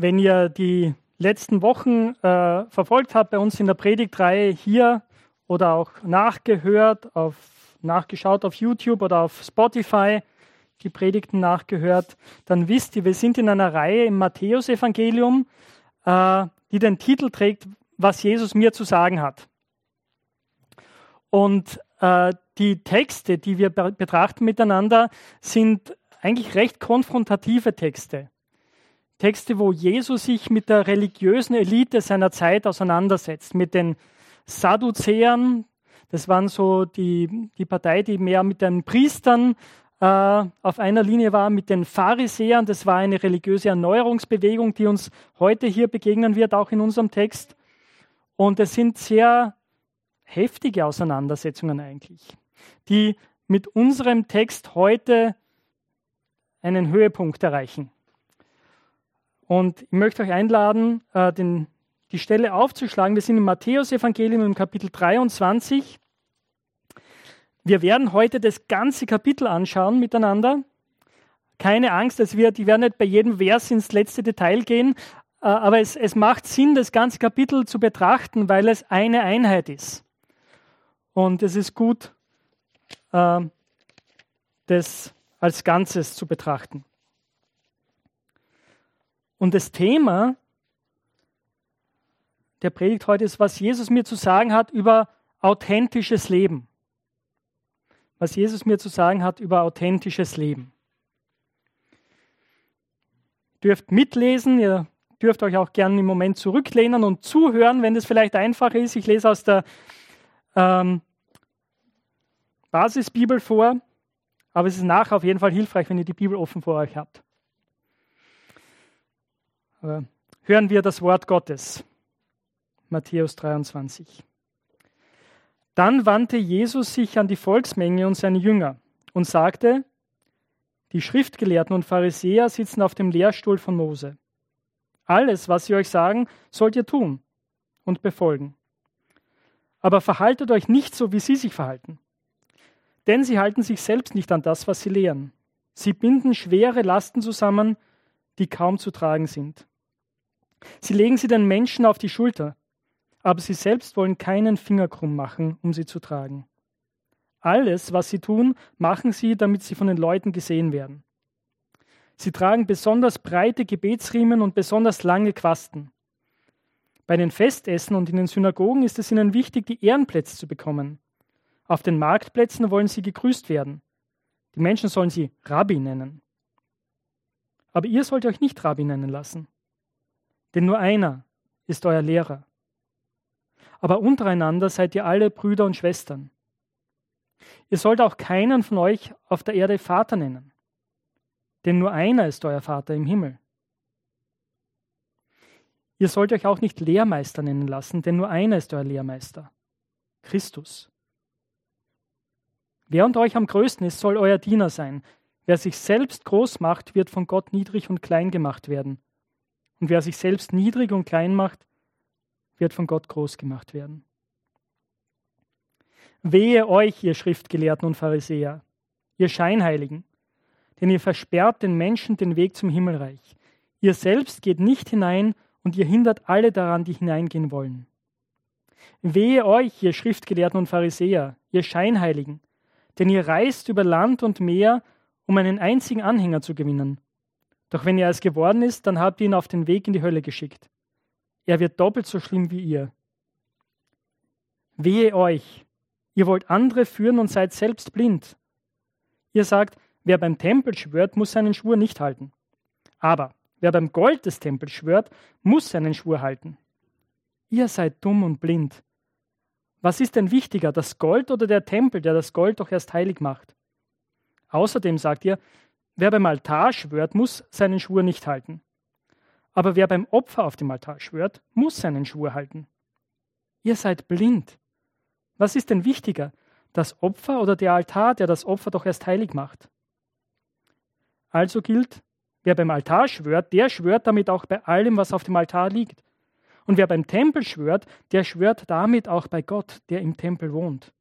Wenn ihr die letzten Wochen äh, verfolgt habt bei uns in der Predigtreihe hier oder auch nachgehört, auf, nachgeschaut auf YouTube oder auf Spotify, die Predigten nachgehört, dann wisst ihr, wir sind in einer Reihe im Matthäusevangelium, äh, die den Titel trägt, was Jesus mir zu sagen hat. Und äh, die Texte, die wir betrachten miteinander, sind eigentlich recht konfrontative Texte. Texte, wo Jesus sich mit der religiösen Elite seiner Zeit auseinandersetzt, mit den Sadduzäern, das waren so die, die Partei, die mehr mit den Priestern äh, auf einer Linie war, mit den Pharisäern, das war eine religiöse Erneuerungsbewegung, die uns heute hier begegnen wird, auch in unserem Text. Und es sind sehr heftige Auseinandersetzungen eigentlich, die mit unserem Text heute einen Höhepunkt erreichen. Und ich möchte euch einladen, äh, den, die Stelle aufzuschlagen. Wir sind im Matthäus-Evangelium im Kapitel 23. Wir werden heute das ganze Kapitel anschauen miteinander. Keine Angst, es wird, ich werde nicht bei jedem Vers ins letzte Detail gehen, äh, aber es, es macht Sinn, das ganze Kapitel zu betrachten, weil es eine Einheit ist. Und es ist gut, äh, das als Ganzes zu betrachten. Und das Thema der Predigt heute ist, was Jesus mir zu sagen hat über authentisches Leben. Was Jesus mir zu sagen hat über authentisches Leben. Ihr dürft mitlesen, ihr dürft euch auch gerne im Moment zurücklehnen und zuhören, wenn das vielleicht einfacher ist. Ich lese aus der ähm, Basisbibel vor, aber es ist nachher auf jeden Fall hilfreich, wenn ihr die Bibel offen vor euch habt. Hören wir das Wort Gottes. Matthäus 23. Dann wandte Jesus sich an die Volksmenge und seine Jünger und sagte, die Schriftgelehrten und Pharisäer sitzen auf dem Lehrstuhl von Mose. Alles, was sie euch sagen, sollt ihr tun und befolgen. Aber verhaltet euch nicht so, wie sie sich verhalten. Denn sie halten sich selbst nicht an das, was sie lehren. Sie binden schwere Lasten zusammen, die kaum zu tragen sind. Sie legen sie den Menschen auf die Schulter, aber sie selbst wollen keinen Finger krumm machen, um sie zu tragen. Alles, was sie tun, machen sie, damit sie von den Leuten gesehen werden. Sie tragen besonders breite Gebetsriemen und besonders lange Quasten. Bei den Festessen und in den Synagogen ist es ihnen wichtig, die Ehrenplätze zu bekommen. Auf den Marktplätzen wollen sie gegrüßt werden. Die Menschen sollen sie Rabbi nennen. Aber ihr sollt euch nicht Rabbi nennen lassen, denn nur einer ist euer Lehrer. Aber untereinander seid ihr alle Brüder und Schwestern. Ihr sollt auch keinen von euch auf der Erde Vater nennen, denn nur einer ist euer Vater im Himmel. Ihr sollt euch auch nicht Lehrmeister nennen lassen, denn nur einer ist euer Lehrmeister, Christus. Wer unter euch am größten ist, soll euer Diener sein. Wer sich selbst groß macht, wird von Gott niedrig und klein gemacht werden. Und wer sich selbst niedrig und klein macht, wird von Gott groß gemacht werden. Wehe euch, ihr Schriftgelehrten und Pharisäer, ihr Scheinheiligen, denn ihr versperrt den Menschen den Weg zum Himmelreich. Ihr selbst geht nicht hinein und ihr hindert alle daran, die hineingehen wollen. Wehe euch, ihr Schriftgelehrten und Pharisäer, ihr Scheinheiligen, denn ihr reist über Land und Meer, um einen einzigen Anhänger zu gewinnen. Doch wenn er es geworden ist, dann habt ihr ihn auf den Weg in die Hölle geschickt. Er wird doppelt so schlimm wie ihr. Wehe euch, ihr wollt andere führen und seid selbst blind. Ihr sagt, wer beim Tempel schwört, muss seinen Schwur nicht halten. Aber wer beim Gold des Tempels schwört, muss seinen Schwur halten. Ihr seid dumm und blind. Was ist denn wichtiger, das Gold oder der Tempel, der das Gold doch erst heilig macht? Außerdem sagt ihr, wer beim Altar schwört, muss seinen Schwur nicht halten. Aber wer beim Opfer auf dem Altar schwört, muss seinen Schwur halten. Ihr seid blind. Was ist denn wichtiger, das Opfer oder der Altar, der das Opfer doch erst heilig macht? Also gilt, wer beim Altar schwört, der schwört damit auch bei allem, was auf dem Altar liegt. Und wer beim Tempel schwört, der schwört damit auch bei Gott, der im Tempel wohnt.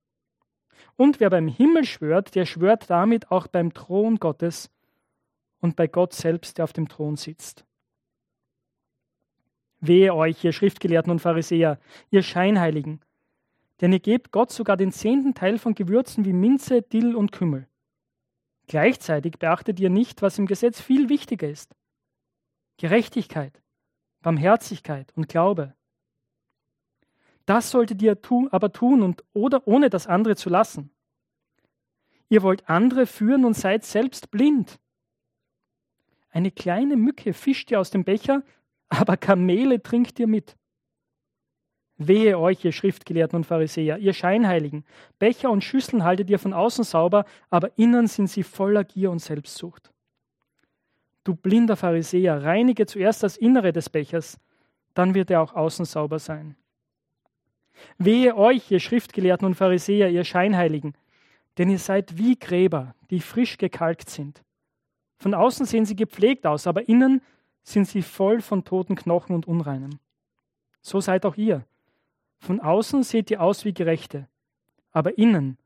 Und wer beim Himmel schwört, der schwört damit auch beim Thron Gottes und bei Gott selbst, der auf dem Thron sitzt. Wehe euch, ihr Schriftgelehrten und Pharisäer, ihr Scheinheiligen, denn ihr gebt Gott sogar den zehnten Teil von Gewürzen wie Minze, Dill und Kümmel. Gleichzeitig beachtet ihr nicht, was im Gesetz viel wichtiger ist. Gerechtigkeit, Barmherzigkeit und Glaube. Das solltet ihr tu, aber tun und oder ohne das andere zu lassen. Ihr wollt andere führen und seid selbst blind. Eine kleine Mücke fischt ihr aus dem Becher, aber Kamele trinkt ihr mit. Wehe euch, ihr Schriftgelehrten und Pharisäer, ihr Scheinheiligen. Becher und Schüsseln haltet ihr von außen sauber, aber innen sind sie voller Gier und Selbstsucht. Du blinder Pharisäer, reinige zuerst das Innere des Bechers, dann wird er auch außen sauber sein. Wehe euch, ihr Schriftgelehrten und Pharisäer, ihr Scheinheiligen, denn ihr seid wie Gräber, die frisch gekalkt sind. Von außen sehen sie gepflegt aus, aber innen sind sie voll von toten Knochen und Unreinen. So seid auch ihr. Von außen seht ihr aus wie Gerechte, aber innen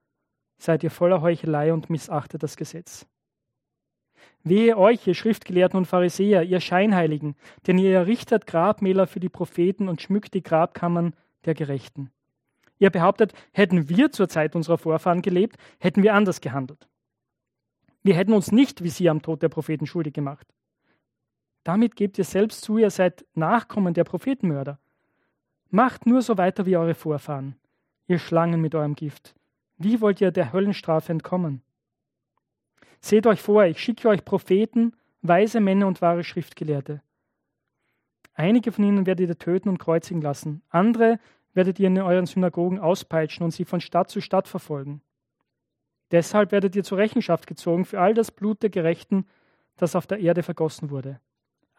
seid ihr voller Heuchelei und missachtet das Gesetz. Wehe euch, ihr Schriftgelehrten und Pharisäer, ihr Scheinheiligen, denn ihr errichtet Grabmäler für die Propheten und schmückt die Grabkammern der Gerechten. Ihr behauptet, hätten wir zur Zeit unserer Vorfahren gelebt, hätten wir anders gehandelt. Wir hätten uns nicht wie sie am Tod der Propheten schuldig gemacht. Damit gebt ihr selbst zu, ihr seid Nachkommen der Prophetenmörder. Macht nur so weiter wie eure Vorfahren, ihr Schlangen mit eurem Gift. Wie wollt ihr der Höllenstrafe entkommen? Seht euch vor, ich schicke euch Propheten, weise Männer und wahre Schriftgelehrte. Einige von ihnen werdet ihr töten und kreuzigen lassen, andere werdet ihr in euren Synagogen auspeitschen und sie von Stadt zu Stadt verfolgen. Deshalb werdet ihr zur Rechenschaft gezogen für all das Blut der Gerechten, das auf der Erde vergossen wurde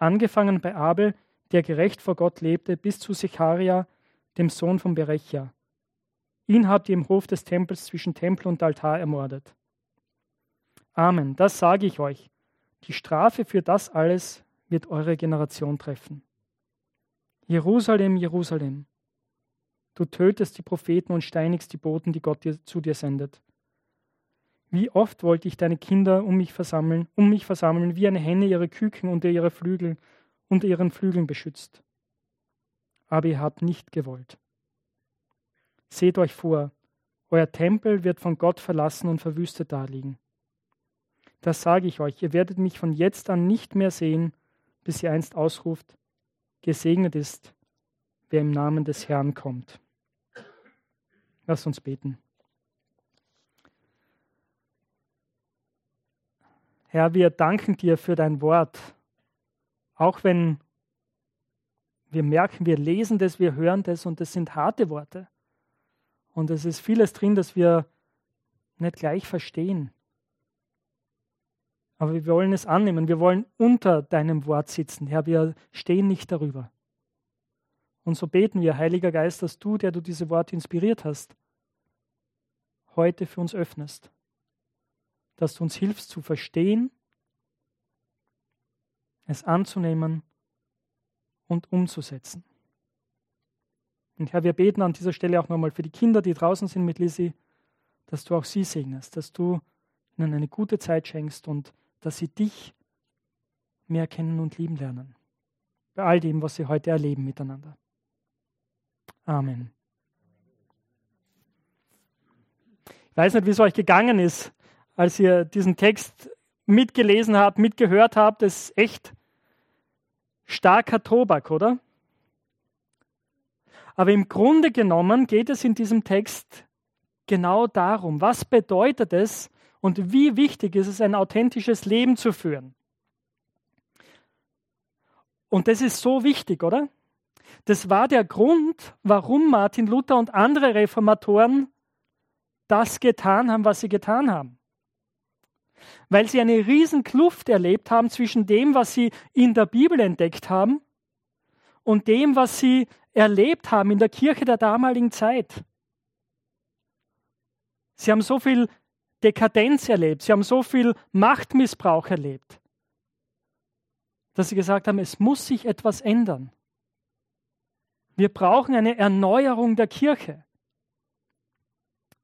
angefangen bei Abel, der gerecht vor Gott lebte, bis zu Secharia, dem Sohn von Berechia. Ihn habt ihr im Hof des Tempels zwischen Tempel und Altar ermordet. Amen, das sage ich euch. Die Strafe für das alles wird eure Generation treffen. Jerusalem, Jerusalem, du tötest die Propheten und steinigst die Boten, die Gott dir, zu dir sendet. Wie oft wollte ich deine Kinder um mich versammeln, um mich versammeln, wie eine Henne ihre Küken unter ihre Flügel, unter ihren Flügeln beschützt. Aber ihr habt nicht gewollt. Seht euch vor, euer Tempel wird von Gott verlassen und verwüstet daliegen. Das sage ich euch, ihr werdet mich von jetzt an nicht mehr sehen, bis ihr einst ausruft, gesegnet ist, wer im Namen des Herrn kommt. Lasst uns beten. Herr, wir danken dir für dein Wort. Auch wenn wir merken, wir lesen das, wir hören das und das sind harte Worte. Und es ist vieles drin, das wir nicht gleich verstehen. Aber wir wollen es annehmen. Wir wollen unter deinem Wort sitzen. Herr, wir stehen nicht darüber. Und so beten wir, Heiliger Geist, dass du, der du diese Worte inspiriert hast, heute für uns öffnest dass du uns hilfst zu verstehen, es anzunehmen und umzusetzen. Und Herr, wir beten an dieser Stelle auch nochmal für die Kinder, die draußen sind mit Lizzie, dass du auch sie segnest, dass du ihnen eine gute Zeit schenkst und dass sie dich mehr kennen und lieben lernen. Bei all dem, was sie heute erleben miteinander. Amen. Ich weiß nicht, wie es euch gegangen ist, als ihr diesen Text mitgelesen habt, mitgehört habt, das ist echt starker Tobak, oder? Aber im Grunde genommen geht es in diesem Text genau darum, was bedeutet es und wie wichtig ist es, ein authentisches Leben zu führen. Und das ist so wichtig, oder? Das war der Grund, warum Martin Luther und andere Reformatoren das getan haben, was sie getan haben weil sie eine riesen Kluft erlebt haben zwischen dem, was sie in der Bibel entdeckt haben und dem, was sie erlebt haben in der Kirche der damaligen Zeit. Sie haben so viel Dekadenz erlebt, sie haben so viel Machtmissbrauch erlebt, dass sie gesagt haben, es muss sich etwas ändern. Wir brauchen eine Erneuerung der Kirche,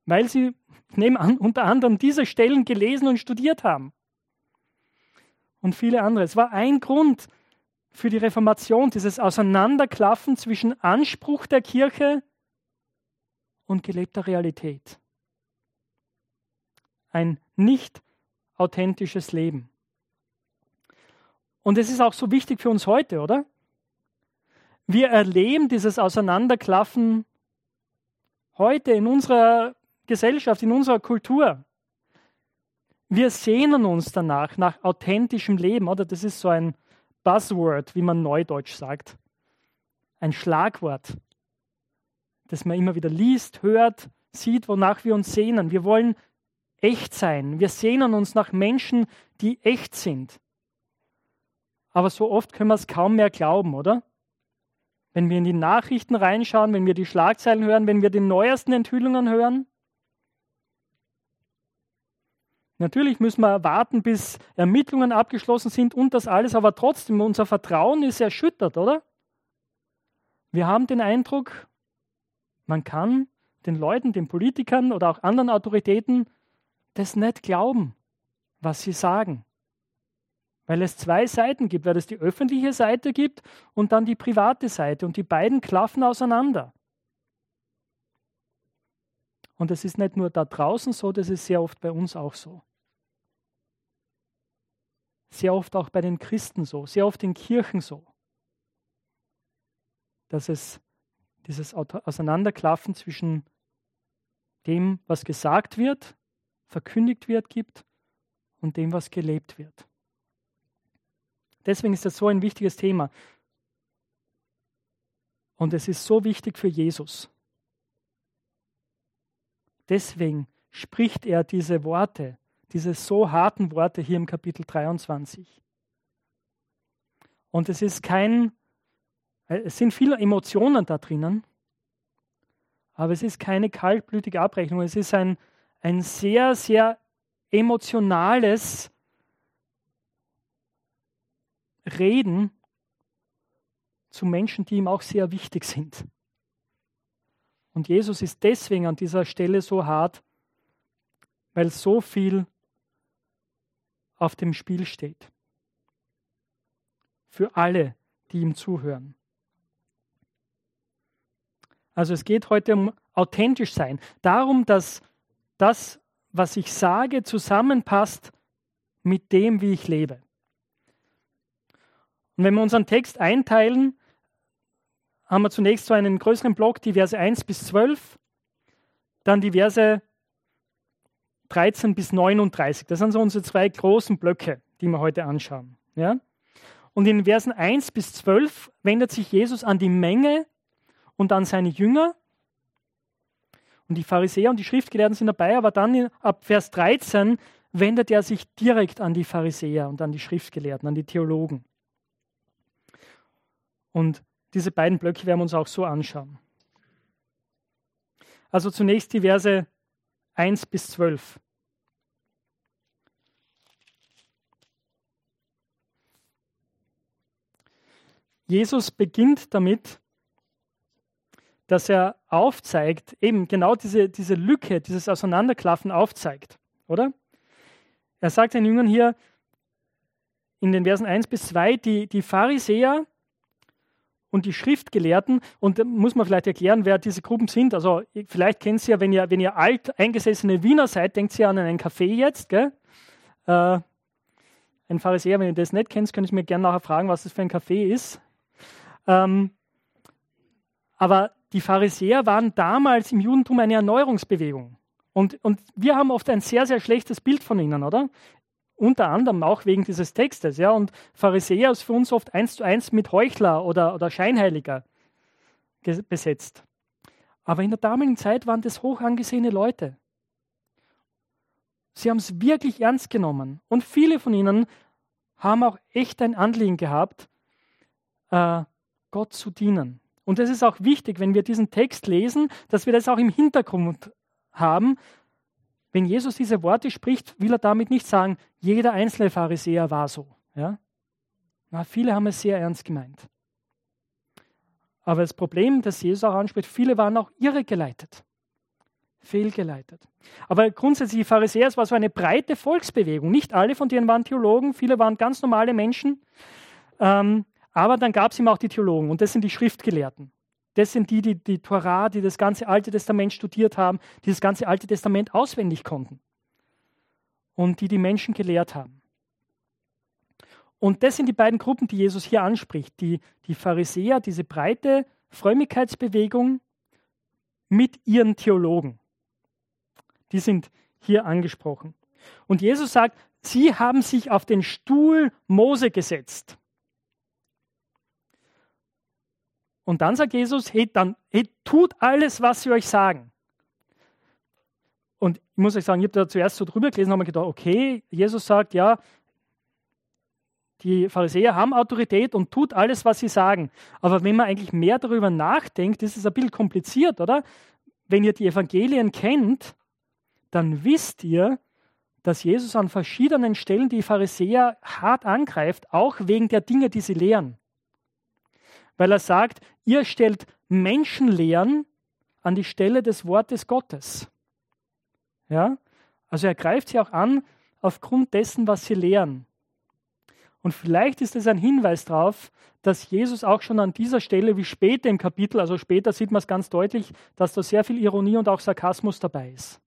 weil sie ich unter anderem diese Stellen gelesen und studiert haben. Und viele andere. Es war ein Grund für die Reformation, dieses Auseinanderklaffen zwischen Anspruch der Kirche und gelebter Realität. Ein nicht authentisches Leben. Und es ist auch so wichtig für uns heute, oder? Wir erleben dieses Auseinanderklaffen heute in unserer Gesellschaft, in unserer Kultur. Wir sehnen uns danach, nach authentischem Leben, oder? Das ist so ein Buzzword, wie man neudeutsch sagt. Ein Schlagwort, das man immer wieder liest, hört, sieht, wonach wir uns sehnen. Wir wollen echt sein. Wir sehnen uns nach Menschen, die echt sind. Aber so oft können wir es kaum mehr glauben, oder? Wenn wir in die Nachrichten reinschauen, wenn wir die Schlagzeilen hören, wenn wir die neuesten Enthüllungen hören. Natürlich müssen wir warten, bis Ermittlungen abgeschlossen sind und das alles, aber trotzdem, unser Vertrauen ist erschüttert, oder? Wir haben den Eindruck, man kann den Leuten, den Politikern oder auch anderen Autoritäten das nicht glauben, was sie sagen. Weil es zwei Seiten gibt, weil es die öffentliche Seite gibt und dann die private Seite und die beiden klaffen auseinander. Und es ist nicht nur da draußen so, das ist sehr oft bei uns auch so. Sehr oft auch bei den Christen so, sehr oft in Kirchen so, dass es dieses Auseinanderklaffen zwischen dem, was gesagt wird, verkündigt wird, gibt und dem, was gelebt wird. Deswegen ist das so ein wichtiges Thema. Und es ist so wichtig für Jesus. Deswegen spricht er diese Worte diese so harten Worte hier im Kapitel 23. Und es ist kein, äh, es sind viele Emotionen da drinnen, aber es ist keine kaltblütige Abrechnung. Es ist ein, ein sehr, sehr emotionales Reden zu Menschen, die ihm auch sehr wichtig sind. Und Jesus ist deswegen an dieser Stelle so hart, weil so viel auf dem Spiel steht. Für alle, die ihm zuhören. Also es geht heute um authentisch sein, darum, dass das, was ich sage, zusammenpasst mit dem, wie ich lebe. Und wenn wir unseren Text einteilen, haben wir zunächst so einen größeren Block, die Verse 1 bis 12, dann die Verse 13 bis 39. Das sind so unsere zwei großen Blöcke, die wir heute anschauen. Ja? Und in Versen 1 bis 12 wendet sich Jesus an die Menge und an seine Jünger. Und die Pharisäer und die Schriftgelehrten sind dabei, aber dann in, ab Vers 13 wendet er sich direkt an die Pharisäer und an die Schriftgelehrten, an die Theologen. Und diese beiden Blöcke werden wir uns auch so anschauen. Also zunächst die Verse 1 bis 12. Jesus beginnt damit, dass er aufzeigt, eben genau diese, diese Lücke, dieses Auseinanderklaffen aufzeigt, oder? Er sagt den Jüngern hier in den Versen 1 bis 2, die, die Pharisäer und die Schriftgelehrten, und da muss man vielleicht erklären, wer diese Gruppen sind. Also vielleicht kennt ihr ja, wenn ihr, wenn ihr alt eingesessene Wiener seid, denkt ihr an einen Café jetzt. Gell? Äh, ein Pharisäer, wenn ihr das nicht kennt, könnt ihr mir gerne nachher fragen, was das für ein Café ist. Ähm, aber die Pharisäer waren damals im Judentum eine Erneuerungsbewegung. Und, und wir haben oft ein sehr, sehr schlechtes Bild von ihnen, oder? Unter anderem auch wegen dieses Textes. Ja? Und Pharisäer ist für uns oft eins zu eins mit Heuchler oder, oder Scheinheiliger besetzt. Aber in der damaligen Zeit waren das hoch angesehene Leute. Sie haben es wirklich ernst genommen. Und viele von ihnen haben auch echt ein Anliegen gehabt, äh, Gott zu dienen. Und es ist auch wichtig, wenn wir diesen Text lesen, dass wir das auch im Hintergrund haben, wenn Jesus diese Worte spricht, will er damit nicht sagen, jeder einzelne Pharisäer war so. Ja? Na, viele haben es sehr ernst gemeint. Aber das Problem, das Jesus auch anspricht, viele waren auch irregeleitet, fehlgeleitet. Aber grundsätzlich, die Pharisäer, es war so eine breite Volksbewegung. Nicht alle von denen waren Theologen, viele waren ganz normale Menschen. Ähm, Aber dann gab es ihm auch die Theologen und das sind die Schriftgelehrten. Das sind die, die die Torah, die das ganze Alte Testament studiert haben, die das ganze Alte Testament auswendig konnten und die die Menschen gelehrt haben. Und das sind die beiden Gruppen, die Jesus hier anspricht. Die, die Pharisäer, diese breite Frömmigkeitsbewegung mit ihren Theologen. Die sind hier angesprochen. Und Jesus sagt, sie haben sich auf den Stuhl Mose gesetzt. Und dann sagt Jesus, hey, dann hey, tut alles, was sie euch sagen. Und ich muss euch sagen, ich habe da zuerst so drüber gelesen und habe mir gedacht, okay, Jesus sagt, ja, die Pharisäer haben Autorität und tut alles, was sie sagen. Aber wenn man eigentlich mehr darüber nachdenkt, ist es ein bisschen kompliziert, oder? Wenn ihr die Evangelien kennt, dann wisst ihr, dass Jesus an verschiedenen Stellen die Pharisäer hart angreift, auch wegen der Dinge, die sie lehren. Weil er sagt, ihr stellt Menschenlehren an die Stelle des Wortes Gottes. Ja? Also er greift sie auch an aufgrund dessen, was sie lehren. Und vielleicht ist es ein Hinweis darauf, dass Jesus auch schon an dieser Stelle, wie später im Kapitel, also später sieht man es ganz deutlich, dass da sehr viel Ironie und auch Sarkasmus dabei ist.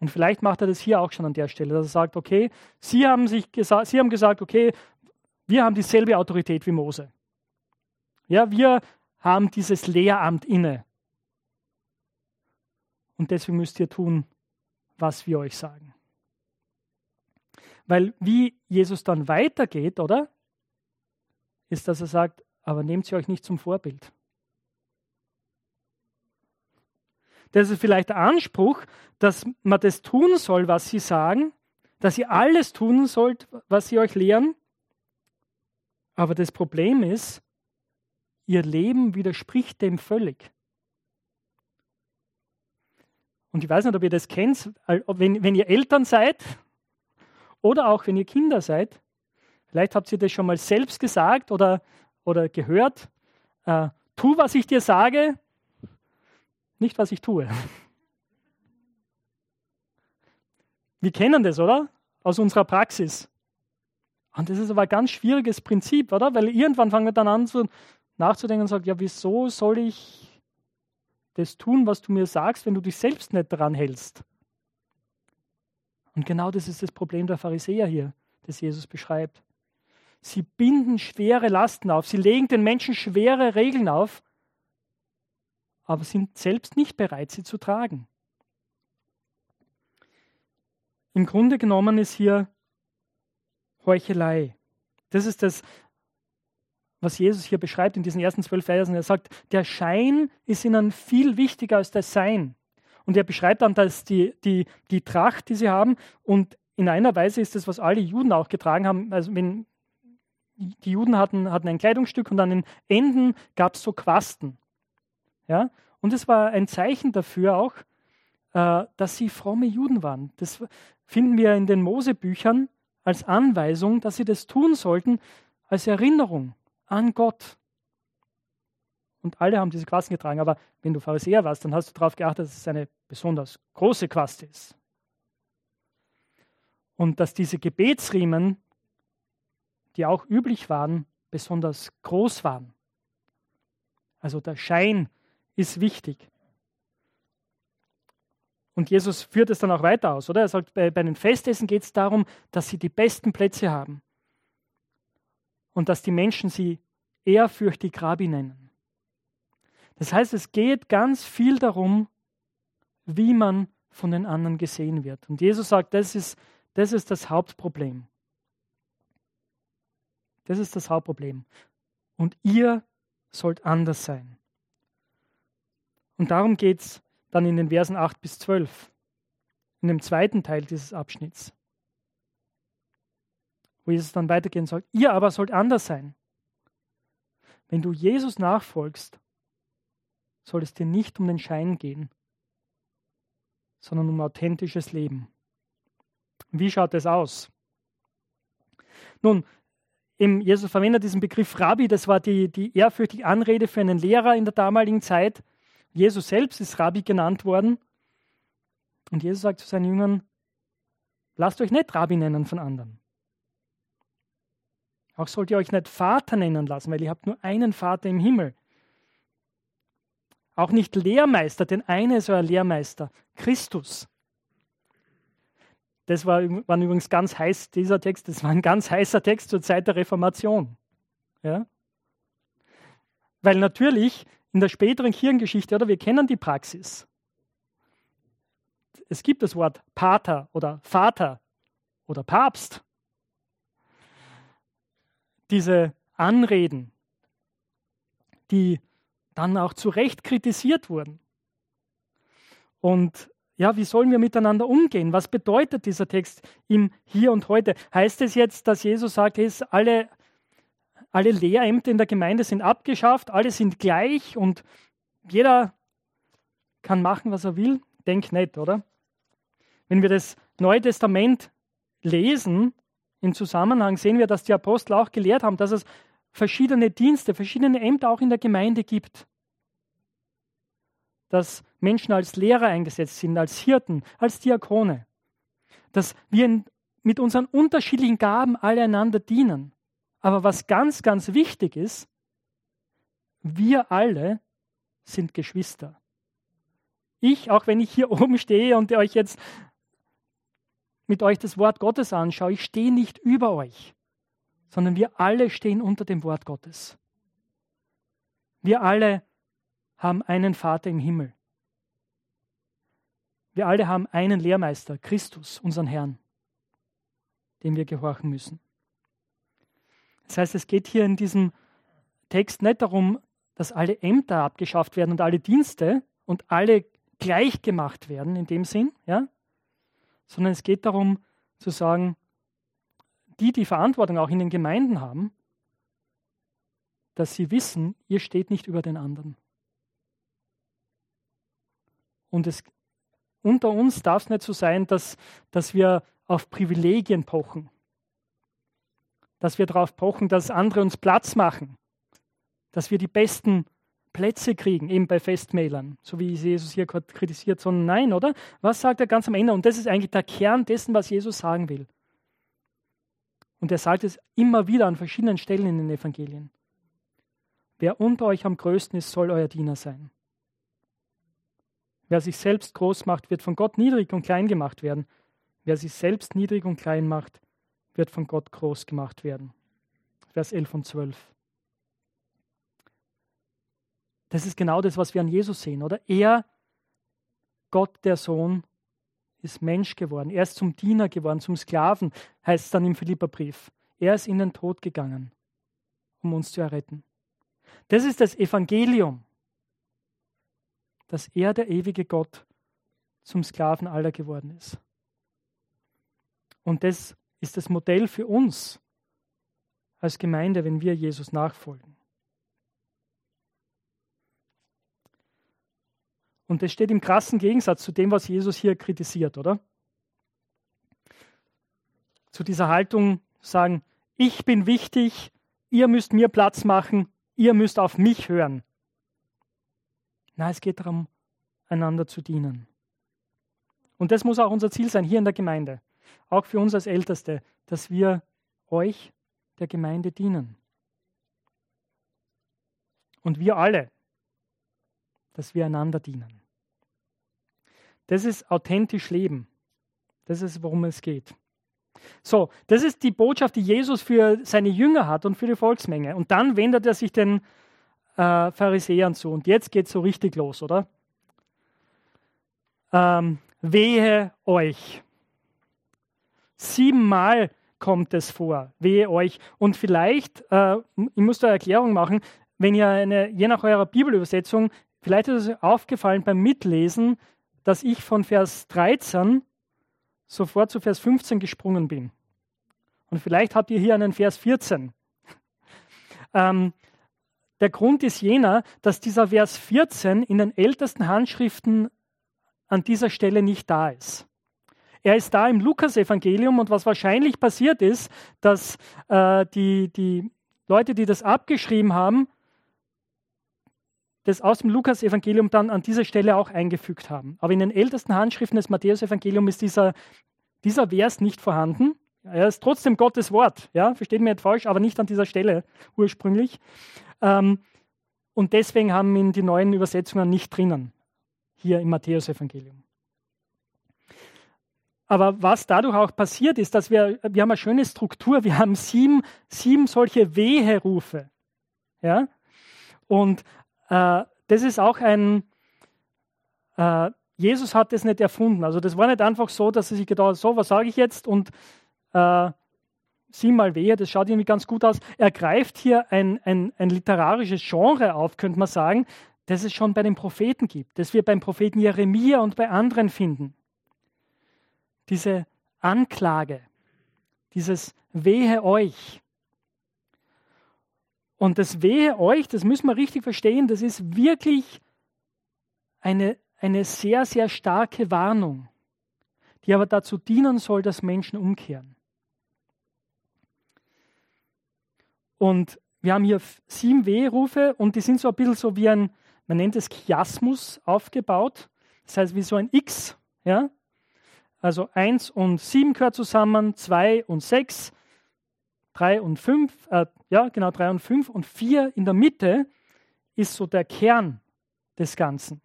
Und vielleicht macht er das hier auch schon an der Stelle, dass er sagt, okay, Sie haben, sich gesa Sie haben gesagt, okay, wir haben dieselbe Autorität wie Mose. Ja, wir haben dieses Lehramt inne. Und deswegen müsst ihr tun, was wir euch sagen. Weil wie Jesus dann weitergeht, oder? Ist, dass er sagt, aber nehmt sie euch nicht zum Vorbild. Das ist vielleicht der Anspruch, dass man das tun soll, was sie sagen, dass ihr alles tun sollt, was sie euch lehren. Aber das Problem ist, ihr Leben widerspricht dem völlig. Und ich weiß nicht, ob ihr das kennt, wenn, wenn ihr Eltern seid oder auch wenn ihr Kinder seid, vielleicht habt ihr das schon mal selbst gesagt oder, oder gehört, äh, tu, was ich dir sage, nicht, was ich tue. Wir kennen das, oder? Aus unserer Praxis. Und das ist aber ein ganz schwieriges Prinzip, oder? Weil irgendwann fangen wir dann an zu, nachzudenken und sagen, ja, wieso soll ich das tun, was du mir sagst, wenn du dich selbst nicht daran hältst? Und genau das ist das Problem der Pharisäer hier, das Jesus beschreibt. Sie binden schwere Lasten auf, sie legen den Menschen schwere Regeln auf, aber sind selbst nicht bereit, sie zu tragen. Im Grunde genommen ist hier Heuchelei. Das ist das, was Jesus hier beschreibt in diesen ersten zwölf Versen. Er sagt, der Schein ist ihnen viel wichtiger als das Sein. Und er beschreibt dann dass die, die, die Tracht, die sie haben. Und in einer Weise ist das, was alle Juden auch getragen haben. Also wenn die Juden hatten, hatten ein Kleidungsstück und an den Enden gab es so Quasten. Ja? Und es war ein Zeichen dafür auch, äh, dass sie fromme Juden waren. Das finden wir in den Mosebüchern als Anweisung, dass sie das tun sollten, als Erinnerung an Gott. Und alle haben diese Quasten getragen. Aber wenn du Pharisäer warst, dann hast du darauf geachtet, dass es eine besonders große Quaste ist. Und dass diese Gebetsriemen, die auch üblich waren, besonders groß waren. Also der Schein ist wichtig. Und Jesus führt es dann auch weiter aus, oder? Er sagt, bei, bei den Festessen geht es darum, dass sie die besten Plätze haben. Und dass die Menschen sie ehrfürchtig Rabbi nennen. Das heißt, es geht ganz viel darum, wie man von den anderen gesehen wird. Und Jesus sagt, das ist das, ist das Hauptproblem. Das ist das Hauptproblem. Und ihr sollt anders sein. Und darum geht es dann in den Versen 8 bis 12, in dem zweiten Teil dieses Abschnitts, wo Jesus dann weitergehen soll. Ihr aber sollt anders sein. Wenn du Jesus nachfolgst, soll es dir nicht um den Schein gehen, sondern um authentisches Leben. Wie schaut das aus? Nun, Jesus verwendet diesen Begriff Rabbi, das war die, die ehrfürchtige Anrede für einen Lehrer in der damaligen Zeit. Jesus selbst ist Rabbi genannt worden. Und Jesus sagt zu seinen Jüngern, lasst euch nicht Rabbi nennen von anderen. Auch sollt ihr euch nicht Vater nennen lassen, weil ihr habt nur einen Vater im Himmel. Auch nicht Lehrmeister, denn einer ist euer Lehrmeister, Christus. Das war, war übrigens ganz heiß, dieser Text, das war ein ganz heißer Text zur Zeit der Reformation. Ja? Weil natürlich in der späteren Kirchengeschichte, oder wir kennen die Praxis. Es gibt das Wort Pater oder Vater oder Papst. Diese Anreden, die dann auch zu Recht kritisiert wurden. Und ja, wie sollen wir miteinander umgehen? Was bedeutet dieser Text im Hier und Heute? Heißt es jetzt, dass Jesus sagt, ist alle, alle Lehrämter in der Gemeinde sind abgeschafft, alle sind gleich und jeder kann machen, was er will? Denk nicht, oder? Wenn wir das Neue Testament lesen, im Zusammenhang sehen wir, dass die Apostel auch gelehrt haben, dass es verschiedene Dienste, verschiedene Ämter auch in der Gemeinde gibt. Dass Menschen als Lehrer eingesetzt sind, als Hirten, als Diakone. Dass wir mit unseren unterschiedlichen Gaben alle einander dienen. Aber was ganz, ganz wichtig ist, wir alle sind Geschwister. Ich, auch wenn ich hier oben stehe und euch jetzt mit euch das Wort Gottes anschaue, ich stehe nicht über euch, sondern wir alle stehen unter dem Wort Gottes. Wir alle haben einen Vater im Himmel. Wir alle haben einen Lehrmeister, Christus, unseren Herrn, dem wir gehorchen müssen. Das heißt, es geht hier in diesem Text nicht darum, dass alle Ämter abgeschafft werden und alle Dienste und alle gleich gemacht werden in dem Sinn, ja? Sondern es geht darum zu sagen, die, die Verantwortung auch in den Gemeinden haben, dass sie wissen, ihr steht nicht über den anderen. Und es, unter uns darf es nicht so sein, dass, dass wir auf Privilegien pochen, dass wir darauf pochen, dass andere uns Platz machen, dass wir die besten Plätze kriegen, eben bei Festmailern, so wie Jesus hier kritisiert, sondern nein, oder? Was sagt er ganz am Ende? Und das ist eigentlich der Kern dessen, was Jesus sagen will. Und er sagt es immer wieder an verschiedenen Stellen in den Evangelien. Wer unter euch am größten ist, soll euer Diener sein. Wer sich selbst groß macht, wird von Gott niedrig und klein gemacht werden. Wer sich selbst niedrig und klein macht, wird von Gott groß gemacht werden. Vers 11 und 12. Das ist genau das, was wir an Jesus sehen, oder? Er, Gott der Sohn, ist Mensch geworden. Er ist zum Diener geworden, zum Sklaven, heißt es dann im Philipperbrief. Er ist in den Tod gegangen, um uns zu erretten. Das ist das Evangelium, dass er, der ewige Gott, zum Sklaven aller geworden ist. Und das ist das Modell für uns als Gemeinde, wenn wir Jesus nachfolgen. Und das steht im krassen Gegensatz zu dem, was Jesus hier kritisiert, oder? Zu dieser Haltung sagen, ich bin wichtig, ihr müsst mir Platz machen, ihr müsst auf mich hören. Nein, es geht darum, einander zu dienen. Und das muss auch unser Ziel sein hier in der Gemeinde, auch für uns als Älteste, dass wir euch, der Gemeinde, dienen. Und wir alle, dass wir einander dienen. Das ist authentisch Leben. Das ist, worum es geht. So, das ist die Botschaft, die Jesus für seine Jünger hat und für die Volksmenge. Und dann wendet er sich den äh, Pharisäern zu. Und jetzt geht es so richtig los, oder? Ähm, wehe euch. Siebenmal kommt es vor. Wehe euch. Und vielleicht, äh, ich muss da eine Erklärung machen, wenn ihr eine, je nach eurer Bibelübersetzung Vielleicht ist es aufgefallen beim Mitlesen, dass ich von Vers 13 sofort zu Vers 15 gesprungen bin. Und vielleicht habt ihr hier einen Vers 14. Ähm, der Grund ist jener, dass dieser Vers 14 in den ältesten Handschriften an dieser Stelle nicht da ist. Er ist da im Lukas-Evangelium und was wahrscheinlich passiert ist, dass äh, die, die Leute, die das abgeschrieben haben, das aus dem Lukas-Evangelium dann an dieser Stelle auch eingefügt haben. Aber in den ältesten Handschriften des Matthäus-Evangeliums ist dieser, dieser Vers nicht vorhanden, Er ist trotzdem Gottes Wort, ja, versteht mir nicht falsch, aber nicht an dieser Stelle ursprünglich. Ähm, und deswegen haben ihn die neuen Übersetzungen nicht drinnen, hier im Matthäusevangelium. Aber was dadurch auch passiert ist, dass wir, wir haben eine schöne Struktur, wir haben sieben, sieben solche Weherufe. Ja? Und äh, das ist auch ein, äh, Jesus hat das nicht erfunden. Also das war nicht einfach so, dass er sich gedacht hat, so, was sage ich jetzt? Und äh, siebenmal Wehe, das schaut irgendwie ganz gut aus. Er greift hier ein, ein, ein literarisches Genre auf, könnte man sagen, das es schon bei den Propheten gibt, das wir beim Propheten Jeremia und bei anderen finden. Diese Anklage, dieses Wehe euch. Und das Wehe euch, das müssen wir richtig verstehen, das ist wirklich eine, eine sehr, sehr starke Warnung, die aber dazu dienen soll, dass Menschen umkehren. Und wir haben hier sieben Wehrufe und die sind so ein bisschen so wie ein, man nennt es Chiasmus aufgebaut. Das heißt wie so ein X. Ja? Also 1 und 7 gehört zusammen, 2 und 6, 3 und 5, äh, ja genau 3 und 5 und 4 in der Mitte ist so der Kern des Ganzen.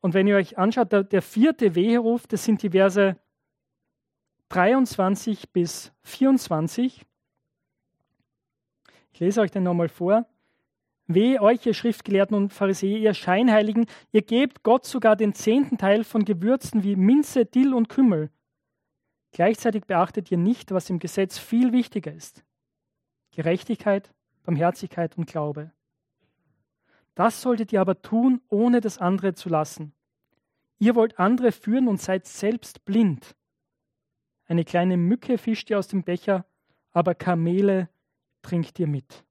Und wenn ihr euch anschaut, der, der vierte Weheruf, das sind die Verse 23 bis 24. Ich lese euch den nochmal vor. Wehe euch, ihr Schriftgelehrten und Pharisäer, ihr Scheinheiligen, ihr gebt Gott sogar den zehnten Teil von Gewürzen wie Minze, Dill und Kümmel. Gleichzeitig beachtet ihr nicht, was im Gesetz viel wichtiger ist. Gerechtigkeit, Barmherzigkeit und Glaube. Das solltet ihr aber tun, ohne das andere zu lassen. Ihr wollt andere führen und seid selbst blind. Eine kleine Mücke fischt ihr aus dem Becher, aber Kamele trinkt ihr mit.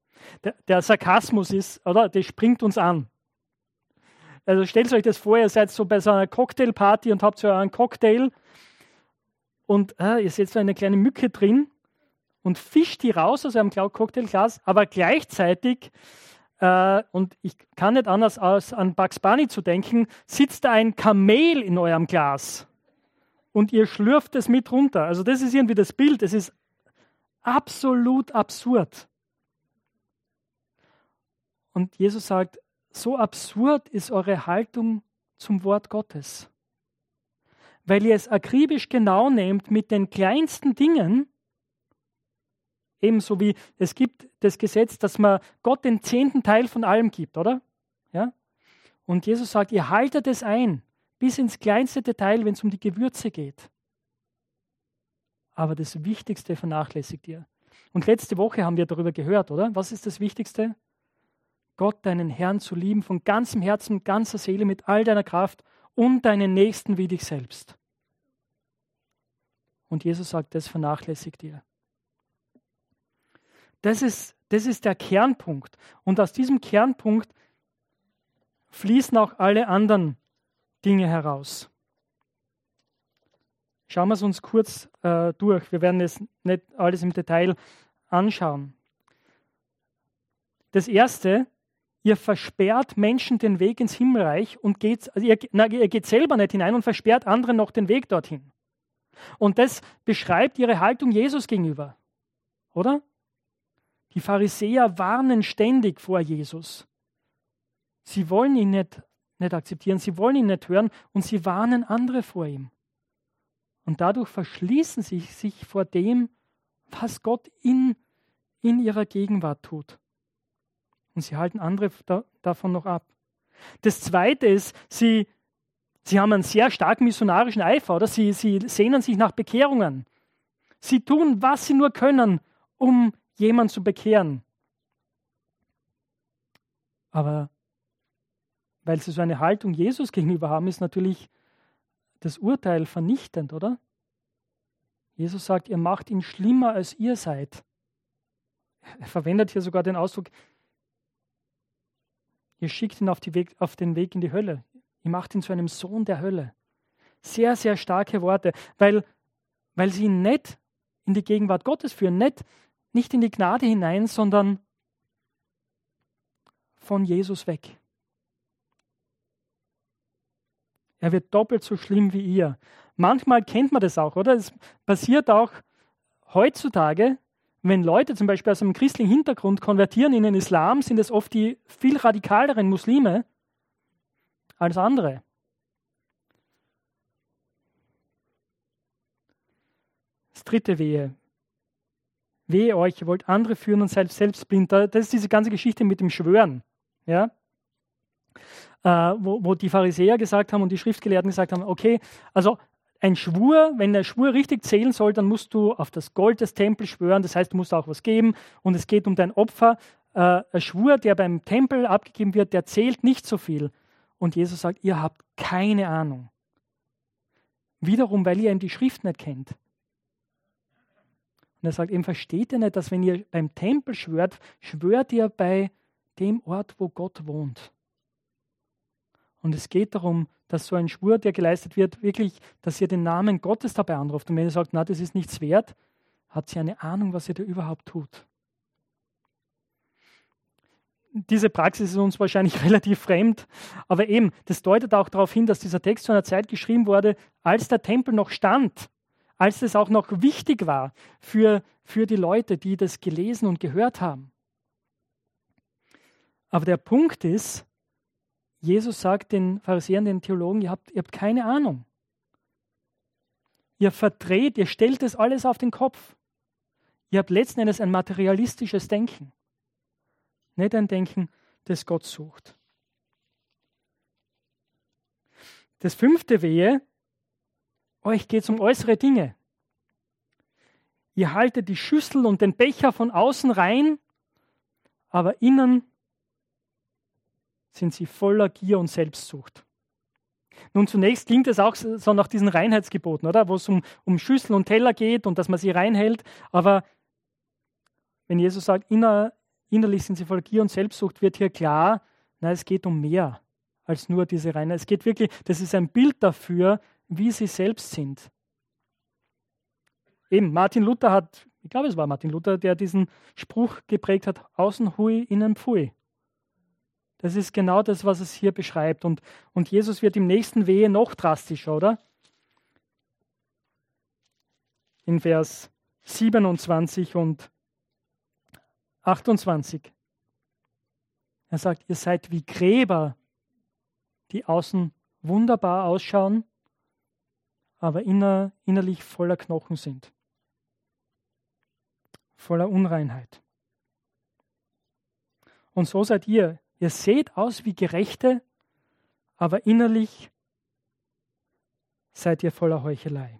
Der, der Sarkasmus ist, oder? Das springt uns an. Also stellt euch das vor, ihr seid so bei so einer Cocktailparty und habt so einen Cocktail und äh, ihr seht so eine kleine Mücke drin und fischt die raus aus eurem Cocktailglas, aber gleichzeitig, äh, und ich kann nicht anders als an Bugs Bunny zu denken, sitzt da ein Kamel in eurem Glas und ihr schlürft es mit runter. Also das ist irgendwie das Bild. Es ist absolut absurd. Und Jesus sagt, so absurd ist eure Haltung zum Wort Gottes. Weil ihr es akribisch genau nehmt mit den kleinsten Dingen, ebenso wie es gibt das Gesetz, dass man Gott den zehnten Teil von allem gibt, oder? Ja? Und Jesus sagt, ihr haltet es ein bis ins kleinste Detail, wenn es um die Gewürze geht. Aber das Wichtigste vernachlässigt ihr. Und letzte Woche haben wir darüber gehört, oder? Was ist das Wichtigste? Gott, deinen Herrn zu lieben, von ganzem Herzen, ganzer Seele, mit all deiner Kraft und deinen Nächsten wie dich selbst. Und Jesus sagt, das vernachlässigt ihr. Das ist, das ist der Kernpunkt. Und aus diesem Kernpunkt fließen auch alle anderen Dinge heraus. Schauen wir es uns kurz äh, durch. Wir werden es nicht alles im Detail anschauen. Das erste, ihr versperrt Menschen den Weg ins Himmelreich und geht, also ihr, na, ihr geht selber nicht hinein und versperrt anderen noch den Weg dorthin. Und das beschreibt ihre Haltung Jesus gegenüber, oder? Die Pharisäer warnen ständig vor Jesus. Sie wollen ihn nicht nicht akzeptieren, sie wollen ihn nicht hören und sie warnen andere vor ihm. Und dadurch verschließen sie sich vor dem, was Gott in, in ihrer Gegenwart tut. Und sie halten andere da, davon noch ab. Das Zweite ist, sie, sie haben einen sehr starken missionarischen Eifer, oder? Sie, sie sehnen sich nach Bekehrungen. Sie tun, was sie nur können, um jemanden zu bekehren. Aber weil sie so eine Haltung Jesus gegenüber haben, ist natürlich das Urteil vernichtend, oder? Jesus sagt, ihr macht ihn schlimmer, als ihr seid. Er verwendet hier sogar den Ausdruck, ihr schickt ihn auf, Weg, auf den Weg in die Hölle. Ihr macht ihn zu einem Sohn der Hölle. Sehr, sehr starke Worte, weil, weil sie ihn nicht in die Gegenwart Gottes führen, nicht, nicht in die Gnade hinein, sondern von Jesus weg. Er wird doppelt so schlimm wie ihr. Manchmal kennt man das auch, oder? Es passiert auch heutzutage, wenn Leute zum Beispiel aus einem christlichen Hintergrund konvertieren in den Islam, sind es oft die viel radikaleren Muslime als andere. Das dritte Wehe. Wehe euch, ihr wollt andere führen und seid selbst blind. Das ist diese ganze Geschichte mit dem Schwören. Ja? Äh, wo, wo die Pharisäer gesagt haben und die Schriftgelehrten gesagt haben, okay, also ein Schwur, wenn der Schwur richtig zählen soll, dann musst du auf das Gold des Tempels schwören. Das heißt, du musst auch was geben und es geht um dein Opfer. Äh, ein Schwur, der beim Tempel abgegeben wird, der zählt nicht so viel. Und Jesus sagt, ihr habt keine Ahnung. Wiederum, weil ihr eben die Schrift nicht kennt. Und er sagt eben, versteht ihr nicht, dass wenn ihr beim Tempel schwört, schwört ihr bei dem Ort, wo Gott wohnt. Und es geht darum, dass so ein Schwur, der geleistet wird, wirklich, dass ihr den Namen Gottes dabei anruft. Und wenn ihr sagt, na, das ist nichts wert, hat sie eine Ahnung, was ihr da überhaupt tut. Diese Praxis ist uns wahrscheinlich relativ fremd, aber eben, das deutet auch darauf hin, dass dieser Text zu einer Zeit geschrieben wurde, als der Tempel noch stand, als es auch noch wichtig war für, für die Leute, die das gelesen und gehört haben. Aber der Punkt ist, Jesus sagt den Pharisäern, den Theologen, ihr habt, ihr habt keine Ahnung. Ihr verdreht, ihr stellt das alles auf den Kopf. Ihr habt letzten Endes ein materialistisches Denken. Nicht ein Denken, das Gott sucht. Das fünfte Wehe, euch geht es um äußere Dinge. Ihr haltet die Schüssel und den Becher von außen rein, aber innen sind sie voller Gier und Selbstsucht. Nun, zunächst klingt es auch so nach diesen Reinheitsgeboten, oder? Wo es um, um Schüssel und Teller geht und dass man sie reinhält. Aber wenn Jesus sagt, inner, innerlich sind sie voller Gier und Selbstsucht, wird hier klar, nein, es geht um mehr als nur diese Reinheit. Es geht wirklich, das ist ein Bild dafür, wie sie selbst sind. Eben, Martin Luther hat, ich glaube, es war Martin Luther, der diesen Spruch geprägt hat: Außen hui, innen pfui. Das ist genau das, was es hier beschreibt. Und, und Jesus wird im nächsten Wehe noch drastischer, oder? In Vers 27 und 28. Er sagt, ihr seid wie Gräber, die außen wunderbar ausschauen, aber inner, innerlich voller Knochen sind, voller Unreinheit. Und so seid ihr, Ihr seht aus wie Gerechte, aber innerlich seid ihr voller Heuchelei.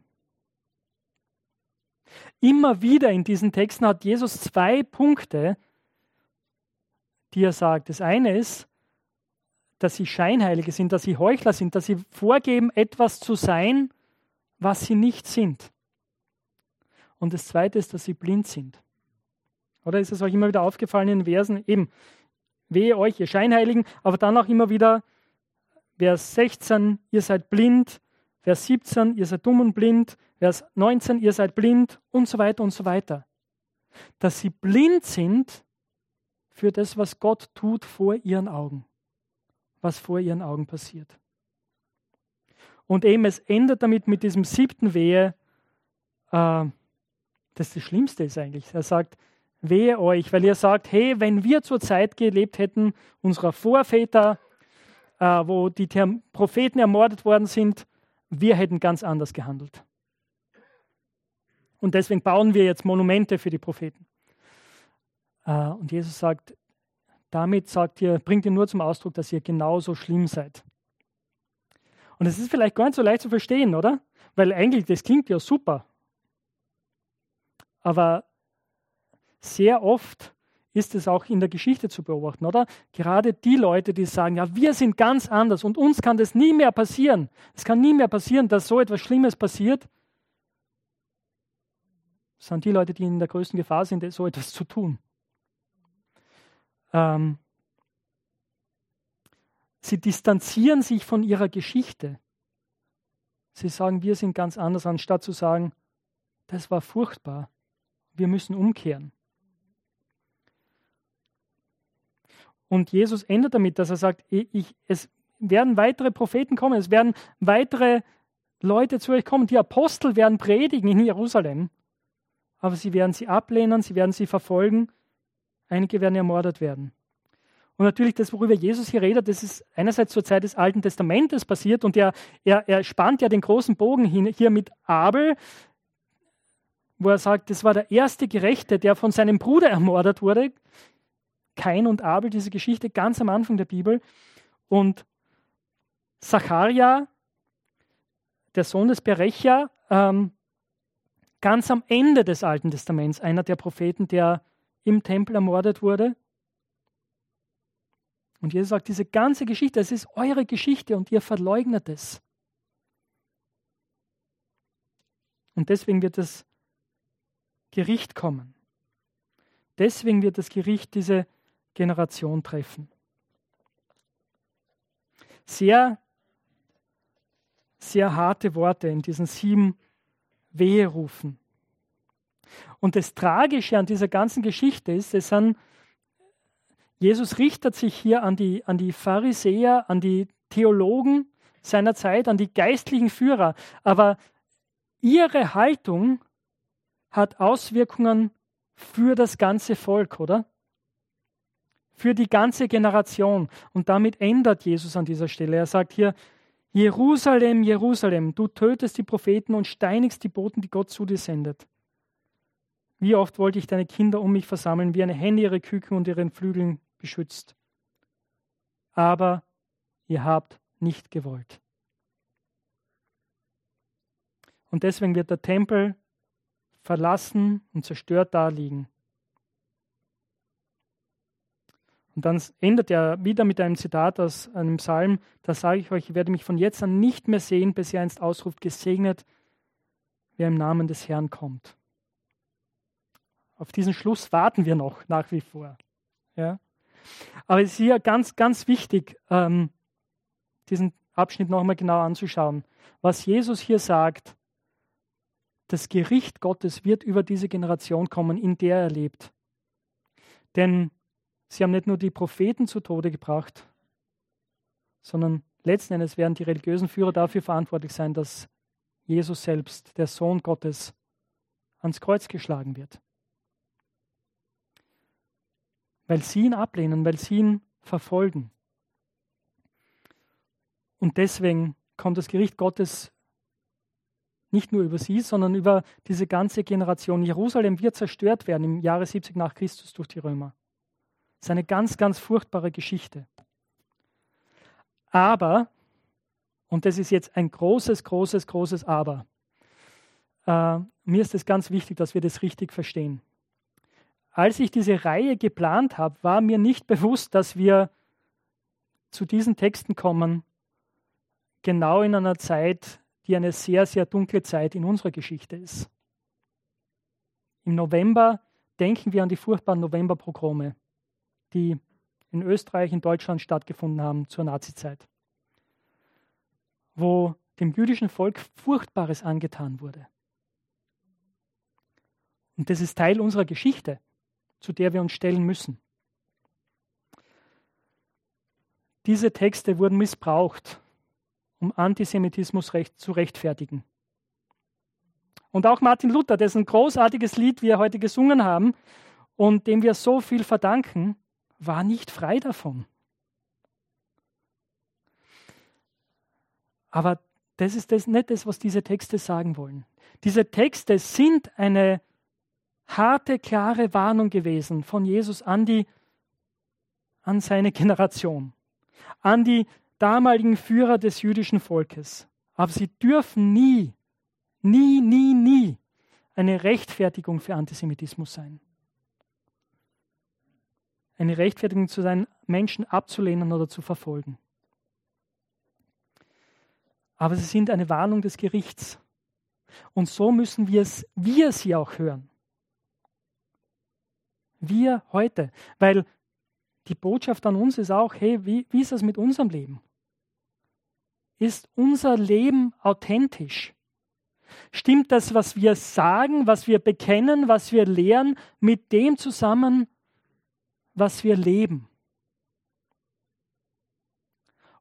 Immer wieder in diesen Texten hat Jesus zwei Punkte, die er sagt. Das eine ist, dass sie Scheinheilige sind, dass sie Heuchler sind, dass sie vorgeben, etwas zu sein, was sie nicht sind. Und das zweite ist, dass sie blind sind. Oder ist es euch immer wieder aufgefallen in den Versen? Eben, Wehe euch, ihr Scheinheiligen, aber dann auch immer wieder Vers 16, ihr seid blind, Vers 17, ihr seid dumm und blind, Vers 19, ihr seid blind und so weiter und so weiter. Dass sie blind sind für das, was Gott tut vor ihren Augen, was vor ihren Augen passiert. Und eben es endet damit mit diesem siebten Wehe, äh, das das Schlimmste ist eigentlich. Er sagt, Wehe euch, weil ihr sagt, hey, wenn wir zur Zeit gelebt hätten, unserer Vorväter, äh, wo die Propheten ermordet worden sind, wir hätten ganz anders gehandelt. Und deswegen bauen wir jetzt Monumente für die Propheten. Äh, und Jesus sagt, damit sagt ihr, bringt ihr nur zum Ausdruck, dass ihr genauso schlimm seid. Und es ist vielleicht gar nicht so leicht zu verstehen, oder? Weil eigentlich, das klingt ja super. Aber sehr oft ist es auch in der Geschichte zu beobachten, oder? Gerade die Leute, die sagen, ja, wir sind ganz anders und uns kann das nie mehr passieren. Es kann nie mehr passieren, dass so etwas Schlimmes passiert. Das sind die Leute, die in der größten Gefahr sind, so etwas zu tun. Ähm, sie distanzieren sich von ihrer Geschichte. Sie sagen, wir sind ganz anders, anstatt zu sagen, das war furchtbar. Wir müssen umkehren. Und Jesus endet damit, dass er sagt, ich, es, werden weitere Propheten kommen, es werden weitere Leute zu euch kommen. Die Apostel werden predigen in Jerusalem, aber sie werden sie ablehnen, sie werden sie verfolgen. Einige werden ermordet werden. Und natürlich das, worüber Jesus hier redet, das ist einerseits zur Zeit des Alten Testamentes passiert und er, er, er spannt ja den großen Bogen hin, hier mit Abel, wo er sagt, das war der erste Gerechte, der von seinem Bruder ermordet wurde. Kain und Abel, diese Geschichte ganz am Anfang der Bibel. Und Zacharia, der Sohn des Berecha, ähm, ganz am Ende des Alten Testaments, einer der Propheten, der im Tempel ermordet wurde. Und Jesus sagt, diese ganze Geschichte, es ist eure Geschichte und ihr verleugnet es. Und deswegen wird das Gericht kommen. Deswegen wird das Gericht diese Generation treffen. Sehr, sehr harte Worte in diesen sieben Weherufen. Und das Tragische an dieser ganzen Geschichte ist, es sind Jesus richtet sich hier an die, an die Pharisäer, an die Theologen seiner Zeit, an die geistlichen Führer. Aber ihre Haltung hat Auswirkungen für das ganze Volk, oder? Für die ganze Generation. Und damit ändert Jesus an dieser Stelle. Er sagt hier, Jerusalem, Jerusalem, du tötest die Propheten und steinigst die Boten, die Gott zu dir sendet. Wie oft wollte ich deine Kinder um mich versammeln, wie eine Henne ihre Küken und ihren Flügeln beschützt. Aber ihr habt nicht gewollt. Und deswegen wird der Tempel verlassen und zerstört daliegen. Und dann endet er wieder mit einem Zitat aus einem Psalm, da sage ich euch, ich werde mich von jetzt an nicht mehr sehen, bis ihr einst ausruft, gesegnet, wer im Namen des Herrn kommt. Auf diesen Schluss warten wir noch nach wie vor. Ja? Aber es ist hier ganz, ganz wichtig, ähm, diesen Abschnitt nochmal genau anzuschauen. Was Jesus hier sagt, das Gericht Gottes wird über diese Generation kommen, in der er lebt. Denn sie haben nicht nur die Propheten zu Tode gebracht, sondern letzten Endes werden die religiösen Führer dafür verantwortlich sein, dass Jesus selbst, der Sohn Gottes, ans Kreuz geschlagen wird weil sie ihn ablehnen, weil sie ihn verfolgen. Und deswegen kommt das Gericht Gottes nicht nur über sie, sondern über diese ganze Generation. Jerusalem wird zerstört werden im Jahre 70 nach Christus durch die Römer. Das ist eine ganz, ganz furchtbare Geschichte. Aber, und das ist jetzt ein großes, großes, großes Aber, äh, mir ist es ganz wichtig, dass wir das richtig verstehen als ich diese Reihe geplant habe, war mir nicht bewusst, dass wir zu diesen Texten kommen, genau in einer Zeit, die eine sehr, sehr dunkle Zeit in unserer Geschichte ist. Im November denken wir an die furchtbaren Novemberpogrome, die in Österreich, in Deutschland stattgefunden haben zur Nazizeit, wo dem jüdischen Volk Furchtbares angetan wurde. Und das ist Teil unserer Geschichte zu der wir uns stellen müssen. Diese Texte wurden missbraucht, um Antisemitismus recht, zu rechtfertigen. Und auch Martin Luther, dessen großartiges Lied wir heute gesungen haben und dem wir so viel verdanken, war nicht frei davon. Aber das ist das, nicht das, was diese Texte sagen wollen. Diese Texte sind eine harte, klare Warnung gewesen von Jesus an, die, an seine Generation, an die damaligen Führer des jüdischen Volkes. Aber sie dürfen nie, nie, nie, nie eine Rechtfertigung für Antisemitismus sein. Eine Rechtfertigung zu sein, Menschen abzulehnen oder zu verfolgen. Aber sie sind eine Warnung des Gerichts. Und so müssen wir, es, wir sie auch hören. Wir heute. Weil die Botschaft an uns ist auch, hey, wie, wie ist das mit unserem Leben? Ist unser Leben authentisch? Stimmt das, was wir sagen, was wir bekennen, was wir lehren, mit dem zusammen, was wir leben?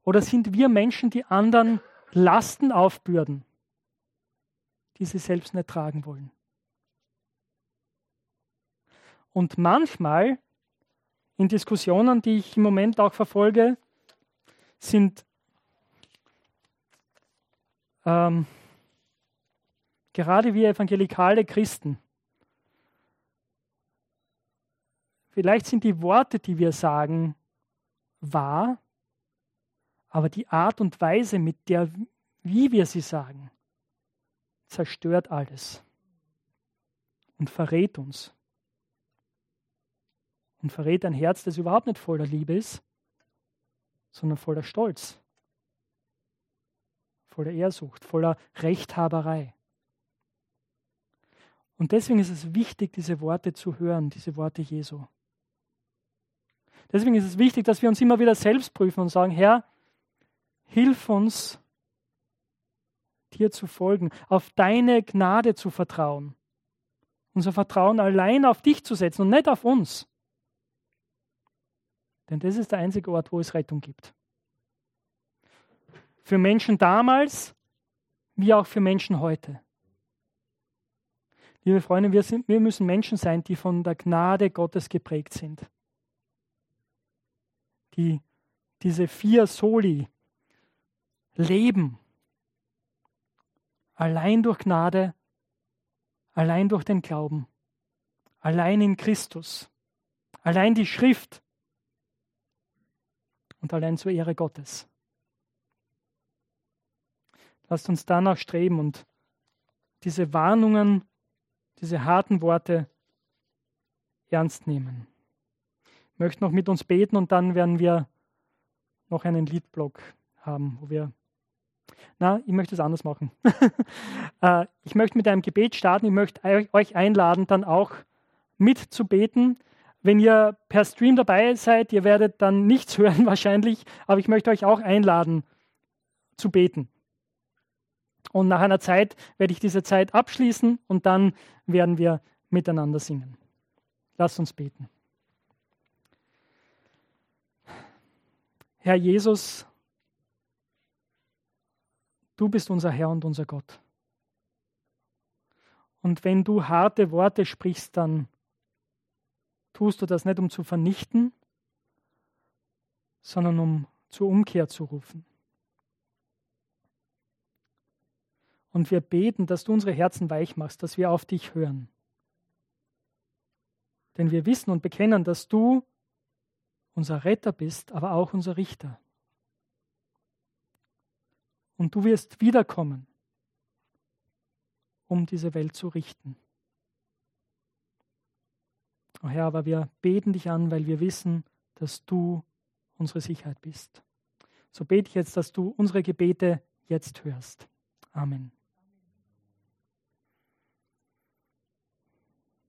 Oder sind wir Menschen, die anderen Lasten aufbürden, die sie selbst nicht tragen wollen? Und manchmal in Diskussionen, die ich im Moment auch verfolge, sind ähm, gerade wir evangelikale Christen, vielleicht sind die Worte, die wir sagen, wahr, aber die Art und Weise, mit der, wie wir sie sagen, zerstört alles und verrät uns. Und verrät ein Herz, das überhaupt nicht voller Liebe ist, sondern voller Stolz, voller Ehrsucht, voller Rechthaberei. Und deswegen ist es wichtig, diese Worte zu hören, diese Worte Jesu. Deswegen ist es wichtig, dass wir uns immer wieder selbst prüfen und sagen, Herr, hilf uns, dir zu folgen, auf deine Gnade zu vertrauen. Unser Vertrauen allein auf dich zu setzen und nicht auf uns. Denn das ist der einzige Ort, wo es Rettung gibt. Für Menschen damals, wie auch für Menschen heute. Liebe Freunde, wir, sind, wir müssen Menschen sein, die von der Gnade Gottes geprägt sind. Die diese vier Soli leben. Allein durch Gnade, allein durch den Glauben, allein in Christus, allein die Schrift und allein zur Ehre Gottes. Lasst uns danach streben und diese Warnungen, diese harten Worte ernst nehmen. Möchte noch mit uns beten und dann werden wir noch einen Liedblock haben, wo wir. Na, ich möchte es anders machen. Äh, ich möchte mit einem Gebet starten. Ich möchte euch einladen, dann auch mitzubeten. Wenn ihr per Stream dabei seid, ihr werdet dann nichts hören wahrscheinlich, aber ich möchte euch auch einladen zu beten. Und nach einer Zeit werde ich diese Zeit abschließen und dann werden wir miteinander singen. Lasst uns beten. Herr Jesus, du bist unser Herr und unser Gott. Und wenn du harte Worte sprichst, dann tust du das nicht, um zu vernichten, sondern um zur Umkehr zu rufen. Und wir beten, dass du unsere Herzen weich machst, dass wir auf dich hören. Denn wir wissen und bekennen, dass du unser Retter bist, aber auch unser Richter. Und du wirst wiederkommen, um diese Welt zu richten. Oh Herr, aber wir beten dich an, weil wir wissen, dass du unsere Sicherheit bist. So bete ich jetzt, dass du unsere Gebete jetzt hörst. Amen.